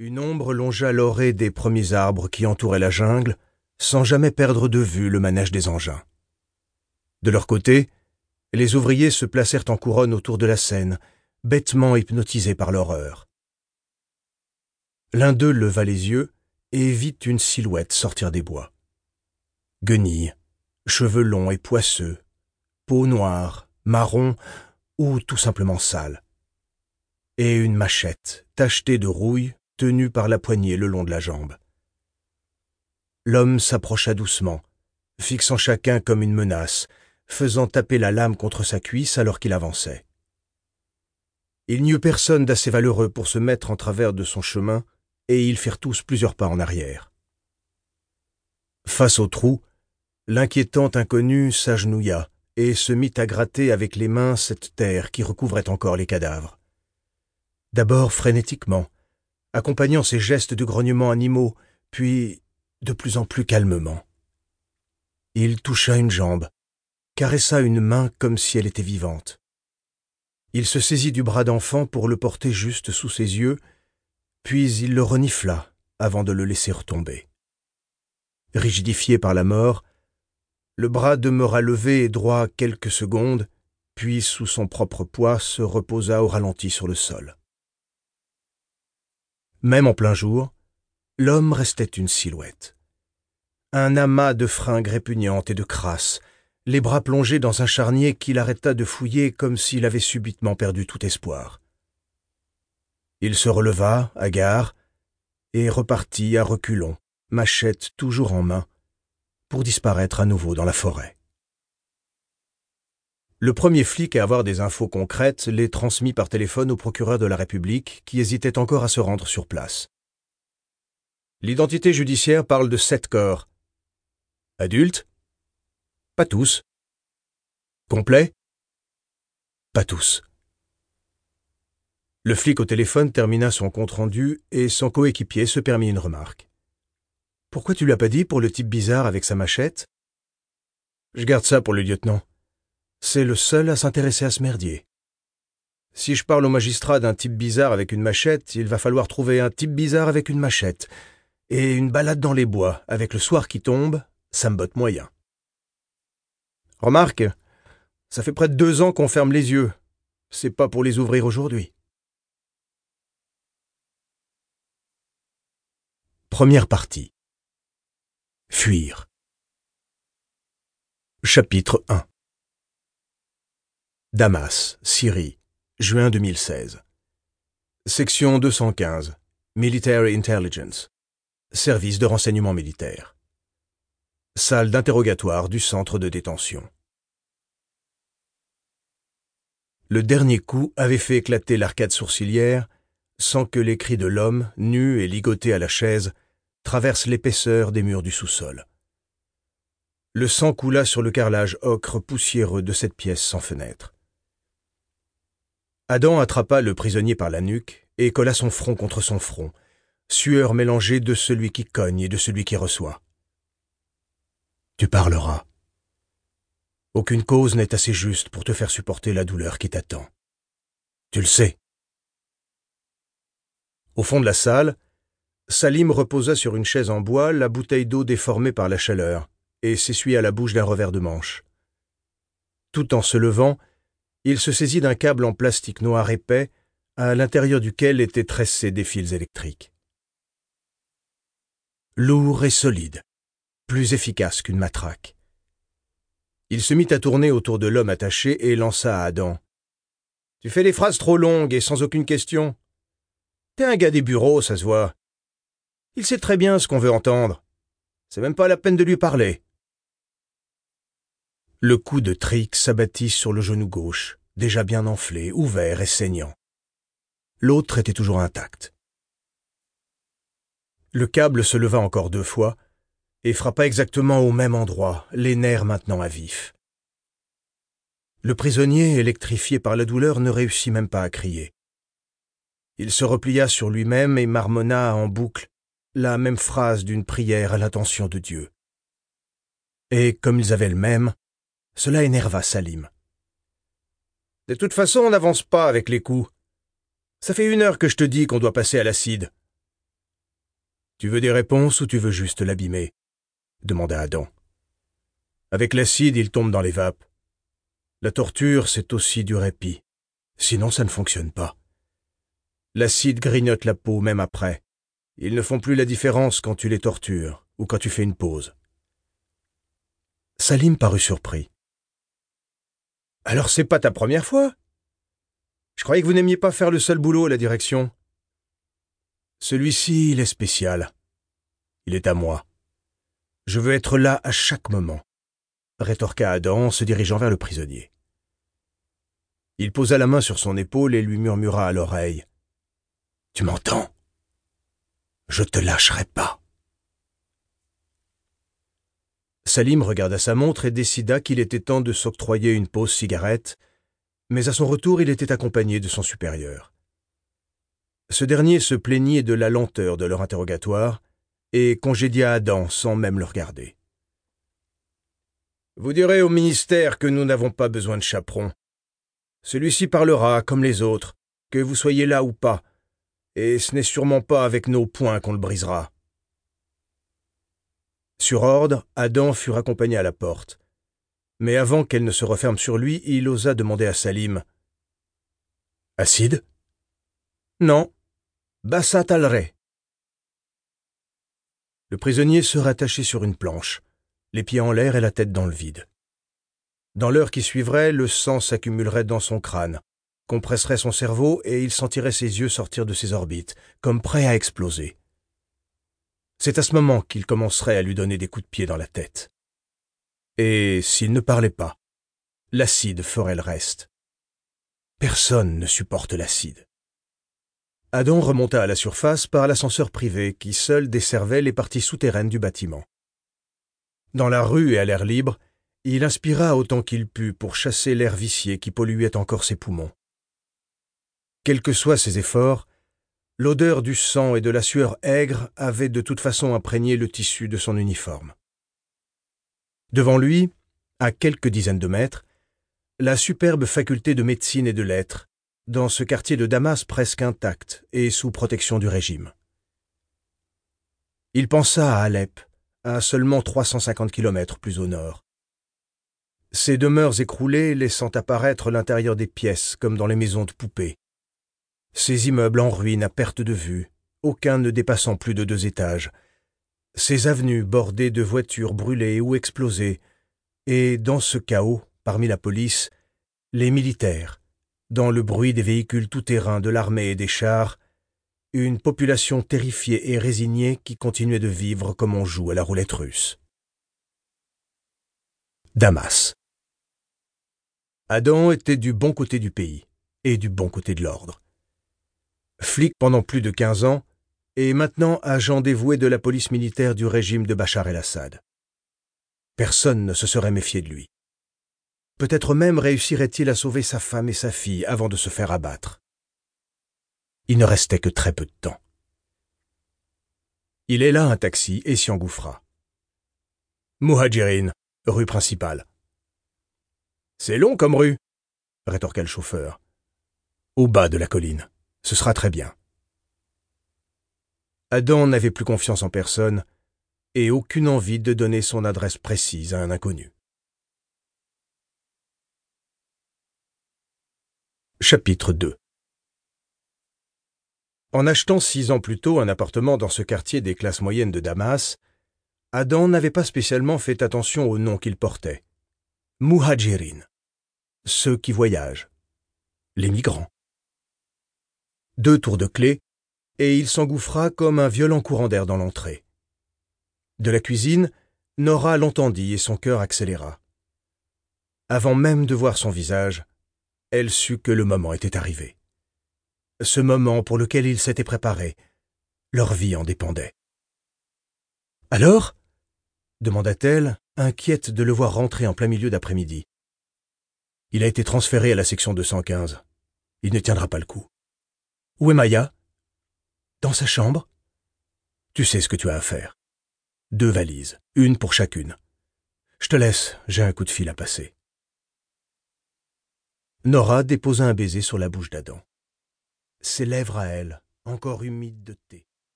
Une ombre longea l'orée des premiers arbres qui entouraient la jungle, sans jamais perdre de vue le manège des engins. De leur côté, les ouvriers se placèrent en couronne autour de la scène, bêtement hypnotisés par l'horreur. L'un d'eux leva les yeux et vit une silhouette sortir des bois. Guenille, cheveux longs et poisseux, peau noire, marron ou tout simplement sale. Et une machette, tachetée de rouille, tenue par la poignée le long de la jambe. L'homme s'approcha doucement, fixant chacun comme une menace, faisant taper la lame contre sa cuisse alors qu'il avançait. Il n'y eut personne d'assez valeureux pour se mettre en travers de son chemin, et ils firent tous plusieurs pas en arrière. Face au trou, l'inquiétant inconnu s'agenouilla et se mit à gratter avec les mains cette terre qui recouvrait encore les cadavres. D'abord frénétiquement, accompagnant ses gestes de grognements animaux, puis de plus en plus calmement. Il toucha une jambe, caressa une main comme si elle était vivante. Il se saisit du bras d'enfant pour le porter juste sous ses yeux, puis il le renifla avant de le laisser retomber. Rigidifié par la mort, le bras demeura levé et droit quelques secondes, puis sous son propre poids se reposa au ralenti sur le sol. Même en plein jour, l'homme restait une silhouette. Un amas de fringues répugnantes et de crasses, les bras plongés dans un charnier qu'il arrêta de fouiller comme s'il avait subitement perdu tout espoir. Il se releva, hagard, et repartit à reculons, machette toujours en main, pour disparaître à nouveau dans la forêt. Le premier flic à avoir des infos concrètes les transmit par téléphone au procureur de la République, qui hésitait encore à se rendre sur place. L'identité judiciaire parle de sept corps. Adultes? Pas tous. Complet? Pas tous. Le flic au téléphone termina son compte-rendu et son coéquipier se permit une remarque. Pourquoi tu l'as pas dit pour le type bizarre avec sa machette? Je garde ça pour le lieutenant. C'est le seul à s'intéresser à ce merdier. Si je parle au magistrat d'un type bizarre avec une machette, il va falloir trouver un type bizarre avec une machette. Et une balade dans les bois, avec le soir qui tombe, ça me botte moyen. Remarque, ça fait près de deux ans qu'on ferme les yeux. C'est pas pour les ouvrir aujourd'hui. Première partie. Fuir. Chapitre 1 Damas, Syrie, juin 2016. Section 215. Military Intelligence. Service de renseignement militaire salle d'interrogatoire du centre de détention. Le dernier coup avait fait éclater l'arcade sourcilière sans que les cris de l'homme, nu et ligoté à la chaise, traversent l'épaisseur des murs du sous-sol. Le sang coula sur le carrelage ocre poussiéreux de cette pièce sans fenêtre. Adam attrapa le prisonnier par la nuque et colla son front contre son front, sueur mélangée de celui qui cogne et de celui qui reçoit tu parleras. Aucune cause n'est assez juste pour te faire supporter la douleur qui t'attend. Tu le sais. Au fond de la salle, Salim reposa sur une chaise en bois la bouteille d'eau déformée par la chaleur et s'essuya la bouche d'un revers de manche. Tout en se levant, il se saisit d'un câble en plastique noir épais à l'intérieur duquel étaient tressés des fils électriques. Lourd et solide, plus efficace qu'une matraque. Il se mit à tourner autour de l'homme attaché et lança à Adam. Tu fais des phrases trop longues et sans aucune question. T'es un gars des bureaux, ça se voit. Il sait très bien ce qu'on veut entendre. C'est même pas la peine de lui parler. Le coup de trick s'abattit sur le genou gauche, déjà bien enflé, ouvert et saignant. L'autre était toujours intact. Le câble se leva encore deux fois, et frappa exactement au même endroit, les nerfs maintenant à vif. Le prisonnier, électrifié par la douleur, ne réussit même pas à crier. Il se replia sur lui-même et marmonna en boucle la même phrase d'une prière à l'intention de Dieu. Et comme ils avaient le même, cela énerva Salim. De toute façon, on n'avance pas avec les coups. Ça fait une heure que je te dis qu'on doit passer à l'acide. Tu veux des réponses ou tu veux juste l'abîmer? demanda Adam. Avec l'acide, il tombe dans les vapes. La torture, c'est aussi du répit. Sinon, ça ne fonctionne pas. L'acide grignote la peau même après. Ils ne font plus la différence quand tu les tortures ou quand tu fais une pause. Salim parut surpris. Alors c'est pas ta première fois? Je croyais que vous n'aimiez pas faire le seul boulot à la direction. Celui-ci, il est spécial. Il est à moi. Je veux être là à chaque moment, rétorqua Adam en se dirigeant vers le prisonnier. Il posa la main sur son épaule et lui murmura à l'oreille. Tu m'entends? Je te lâcherai pas. Salim regarda sa montre et décida qu'il était temps de s'octroyer une pause cigarette, mais à son retour il était accompagné de son supérieur. Ce dernier se plaignit de la lenteur de leur interrogatoire et congédia Adam sans même le regarder. Vous direz au ministère que nous n'avons pas besoin de chaperon. Celui-ci parlera comme les autres, que vous soyez là ou pas, et ce n'est sûrement pas avec nos poings qu'on le brisera. Sur ordre, Adam fut raccompagné à la porte. Mais avant qu'elle ne se referme sur lui, il osa demander à Salim. Acide? Non. Bassat al Le prisonnier se rattachait sur une planche, les pieds en l'air et la tête dans le vide. Dans l'heure qui suivrait, le sang s'accumulerait dans son crâne, compresserait son cerveau et il sentirait ses yeux sortir de ses orbites, comme prêts à exploser. C'est à ce moment qu'il commencerait à lui donner des coups de pied dans la tête. Et s'il ne parlait pas, l'acide ferait le reste. Personne ne supporte l'acide. Adam remonta à la surface par l'ascenseur privé qui seul desservait les parties souterraines du bâtiment. Dans la rue et à l'air libre, il inspira autant qu'il put pour chasser l'air vicié qui polluait encore ses poumons. Quels que soient ses efforts, L'odeur du sang et de la sueur aigre avait de toute façon imprégné le tissu de son uniforme. Devant lui, à quelques dizaines de mètres, la superbe faculté de médecine et de lettres, dans ce quartier de Damas presque intact et sous protection du régime. Il pensa à Alep, à seulement 350 kilomètres plus au nord. Ces demeures écroulées laissant apparaître l'intérieur des pièces comme dans les maisons de poupées, ces immeubles en ruine à perte de vue, aucun ne dépassant plus de deux étages, ces avenues bordées de voitures brûlées ou explosées, et dans ce chaos, parmi la police, les militaires, dans le bruit des véhicules tout-terrain de l'armée et des chars, une population terrifiée et résignée qui continuait de vivre comme on joue à la roulette russe. Damas. Adam était du bon côté du pays et du bon côté de l'ordre flic pendant plus de quinze ans, et maintenant agent dévoué de la police militaire du régime de Bachar el-Assad. Personne ne se serait méfié de lui. Peut-être même réussirait-il à sauver sa femme et sa fille avant de se faire abattre. Il ne restait que très peu de temps. Il là un taxi et s'y engouffra. Muhajirin, rue principale. C'est long comme rue, rétorqua le chauffeur. Au bas de la colline. Ce sera très bien. Adam n'avait plus confiance en personne et aucune envie de donner son adresse précise à un inconnu. Chapitre 2 En achetant six ans plus tôt un appartement dans ce quartier des classes moyennes de Damas, Adam n'avait pas spécialement fait attention au nom qu'il portait. Muhajirin, ceux qui voyagent, les migrants deux tours de clé, et il s'engouffra comme un violent courant d'air dans l'entrée. De la cuisine, Nora l'entendit et son cœur accéléra. Avant même de voir son visage, elle sut que le moment était arrivé. Ce moment pour lequel il s'était préparé, leur vie en dépendait. Alors? demanda-t-elle, inquiète de le voir rentrer en plein milieu d'après-midi. Il a été transféré à la section 215. Il ne tiendra pas le coup. Où est Maya? Dans sa chambre? Tu sais ce que tu as à faire. Deux valises, une pour chacune. Je te laisse, j'ai un coup de fil à passer. Nora déposa un baiser sur la bouche d'Adam. Ses lèvres à elle, encore humides de thé.